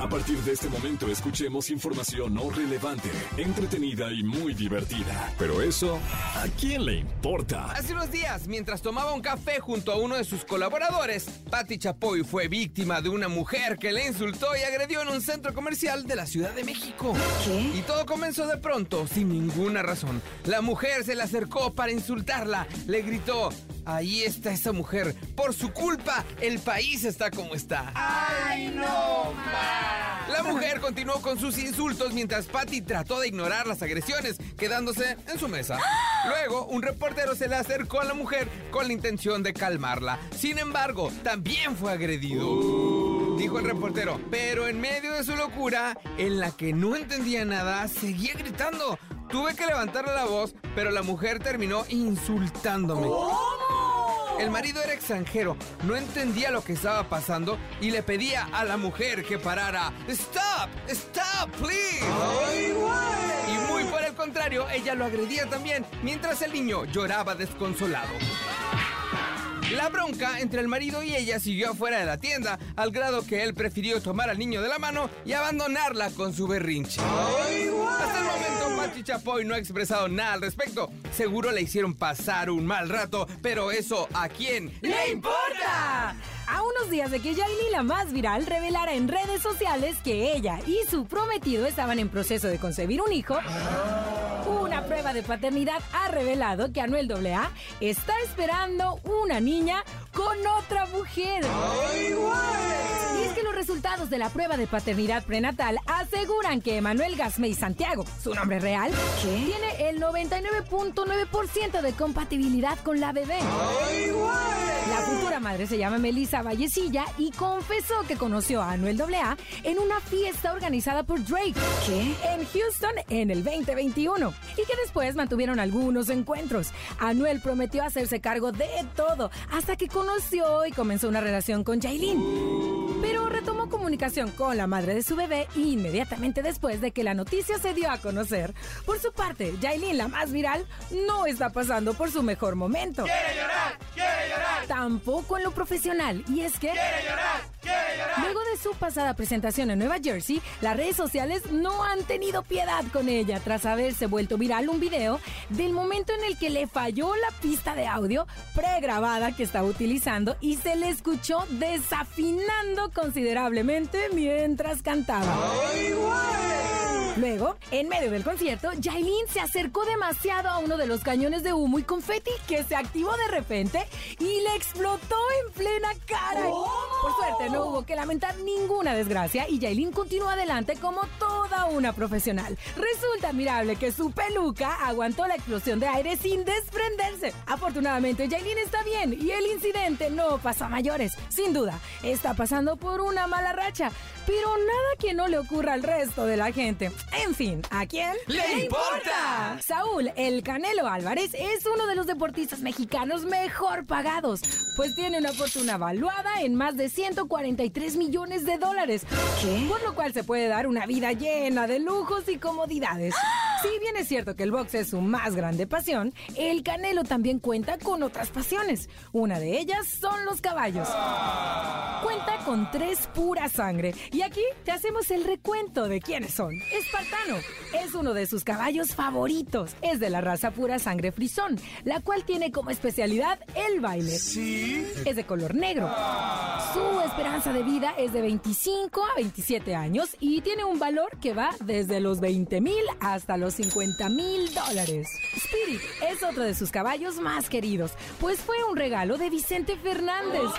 A partir de este momento escuchemos información no relevante, entretenida y muy divertida. Pero eso, ¿a quién le importa? Hace unos días, mientras tomaba un café junto a uno de sus colaboradores, Patti Chapoy fue víctima de una mujer que le insultó y agredió en un centro comercial de la Ciudad de México. ¿Qué? Y todo comenzó de pronto, sin ninguna razón. La mujer se le acercó para insultarla, le gritó, ahí está esa mujer, por su culpa el país está como está. ¡Ay, no, La mujer continuó con sus insultos mientras Patty trató de ignorar las agresiones, quedándose en su mesa. Luego, un reportero se le acercó a la mujer con la intención de calmarla. Sin embargo, también fue agredido. Dijo el reportero, pero en medio de su locura, en la que no entendía nada, seguía gritando. Tuve que levantarle la voz, pero la mujer terminó insultándome. El marido era extranjero, no entendía lo que estaba pasando y le pedía a la mujer que parara. ¡Stop! ¡Stop, please! Y muy por el contrario, ella lo agredía también, mientras el niño lloraba desconsolado. La bronca entre el marido y ella siguió afuera de la tienda, al grado que él prefirió tomar al niño de la mano y abandonarla con su berrinche. Hasta el momento, Pati Chapoy no ha expresado nada al respecto. Seguro le hicieron pasar un mal rato, pero eso ¿a quién le importa? A unos días de que Yailin, la más viral, revelara en redes sociales que ella y su prometido estaban en proceso de concebir un hijo, una prueba de paternidad ha revelado que Anuel AA está esperando una niña con otra mujer. Y es que los resultados de la prueba de paternidad prenatal aseguran que Emanuel Gasmey Santiago, su nombre real, tiene el 99.9% de compatibilidad con la bebé. La futura madre se llama Melissa Vallecilla y confesó que conoció a Anuel AA en una fiesta organizada por Drake en Houston en el 2021 y que después mantuvieron algunos encuentros. Anuel prometió hacerse cargo de todo hasta que conoció y comenzó una relación con Jailin. Retomó comunicación con la madre de su bebé inmediatamente después de que la noticia se dio a conocer. Por su parte, Jailin, la más viral, no está pasando por su mejor momento. ¡Quiere llorar! ¡Quiere llorar! Tampoco en lo profesional. Y es que... ¡Quiere llorar! ¡Quiere su pasada presentación en Nueva Jersey, las redes sociales no han tenido piedad con ella tras haberse vuelto viral un video del momento en el que le falló la pista de audio pregrabada que estaba utilizando y se le escuchó desafinando considerablemente mientras cantaba. Luego, en medio del concierto, Yailin se acercó demasiado a uno de los cañones de humo y confeti que se activó de repente y le explotó en plena cara. Por suerte, no hubo que lamentar ninguna desgracia y Yailin continuó adelante como toda una profesional. Resulta admirable que su peluca aguantó la explosión de aire sin desprenderse. Afortunadamente, Yailin está bien y el incidente no pasó a mayores. Sin duda, está pasando por una mala racha, pero nada que no le ocurra al resto de la gente. En fin, ¿a quién ¡Le importa! Saúl El Canelo Álvarez es uno de los deportistas mexicanos mejor pagados, pues tiene una fortuna valuada en más de 143 millones de dólares. Por lo cual se puede dar una vida llena de lujos y comodidades. Si bien es cierto que el box es su más grande pasión, el Canelo también cuenta con otras pasiones. Una de ellas son los caballos. Cuenta con tres pura sangre. Y aquí te hacemos el recuento de quiénes son. Espartano es uno de sus caballos favoritos. Es de la raza pura sangre frisón, la cual tiene como especialidad el baile. ¿Sí? Es de color negro. Su esperanza de vida es de 25 a 27 años y tiene un valor que va desde los 20 mil hasta los 50 mil dólares. Spirit es otro de sus caballos más queridos, pues fue un regalo de Vicente Fernández.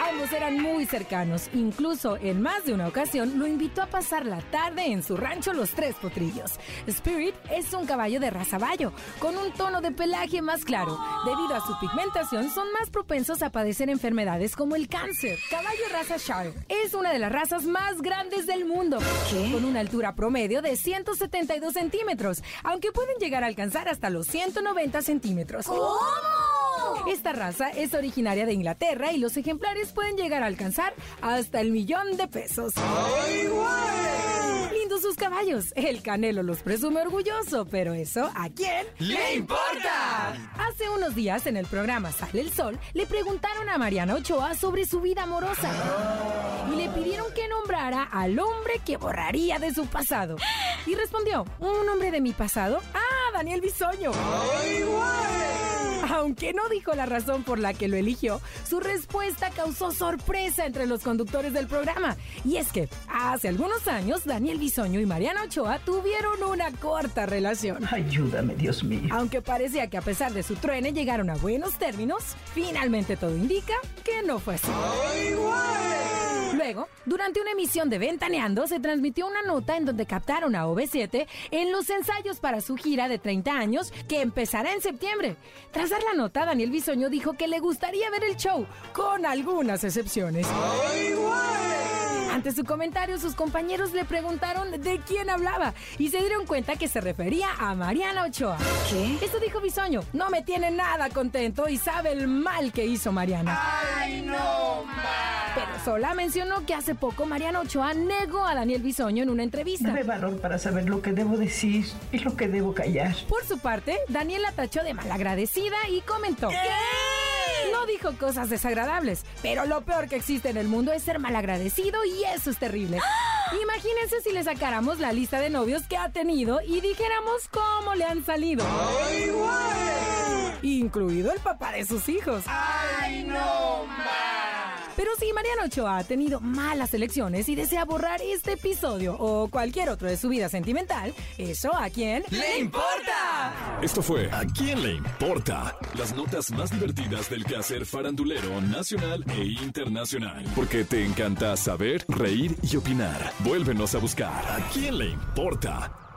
Ambos eran muy cercanos, incluso en más de una ocasión lo invitó a pasar la tarde en su rancho Los Tres Potrillos. Spirit es un caballo de raza bayo, con un tono de pelaje más claro. Debido a su pigmentación, son más propensos a padecer enfermedades como el cáncer. Caballo raza Shire es una de las razas más grandes del mundo, con una altura promedio de 172 centímetros, aunque pueden llegar a alcanzar hasta los 190 centímetros. Esta raza es originaria de Inglaterra y los ejemplares pueden llegar a alcanzar hasta el millón de pesos. Lindos sus caballos. El Canelo los presume orgulloso, pero eso ¿a quién? ¡Le importa! Hace unos días en el programa Sale el Sol le preguntaron a Mariana Ochoa sobre su vida amorosa y le pidieron que nombrara al hombre que borraría de su pasado. Y respondió, ¿un hombre de mi pasado? Ah, Daniel Bisoño. Aunque no dijo la razón por la que lo eligió, su respuesta causó sorpresa entre los conductores del programa. Y es que hace algunos años Daniel Bisoño y Mariana Ochoa tuvieron una corta relación. Ayúdame, Dios mío. Aunque parecía que a pesar de su truene llegaron a buenos términos, finalmente todo indica que no fue así. Luego, durante una emisión de Ventaneando, se transmitió una nota en donde captaron a OV7 en los ensayos para su gira de 30 años que empezará en septiembre. Tras dar la nota, Daniel Bisoño dijo que le gustaría ver el show, con algunas excepciones. Ante su comentario, sus compañeros le preguntaron de quién hablaba y se dieron cuenta que se refería a Mariana Ochoa. ¿Qué? Esto dijo Bisoño, no me tiene nada contento y sabe el mal que hizo Mariana. ¡Ay, no, Pero Sola mencionó que hace poco Mariana Ochoa negó a Daniel Bisoño en una entrevista. Dame valor para saber lo que debo decir y lo que debo callar. Por su parte, Daniel la tachó de malagradecida y comentó. No dijo cosas desagradables, pero lo peor que existe en el mundo es ser malagradecido y eso es terrible. Imagínense si le sacáramos la lista de novios que ha tenido y dijéramos cómo le han salido. Incluido el papá de sus hijos. ¡Ay, no, Pero si Mariano Ochoa ha tenido malas elecciones y desea borrar este episodio o cualquier otro de su vida sentimental, ¿eso a quién ¡Le importa! Esto fue ¿A quién le importa? Las notas más divertidas del quehacer farandulero nacional e internacional. Porque te encanta saber, reír y opinar. Vuélvenos a buscar ¿A quién le importa?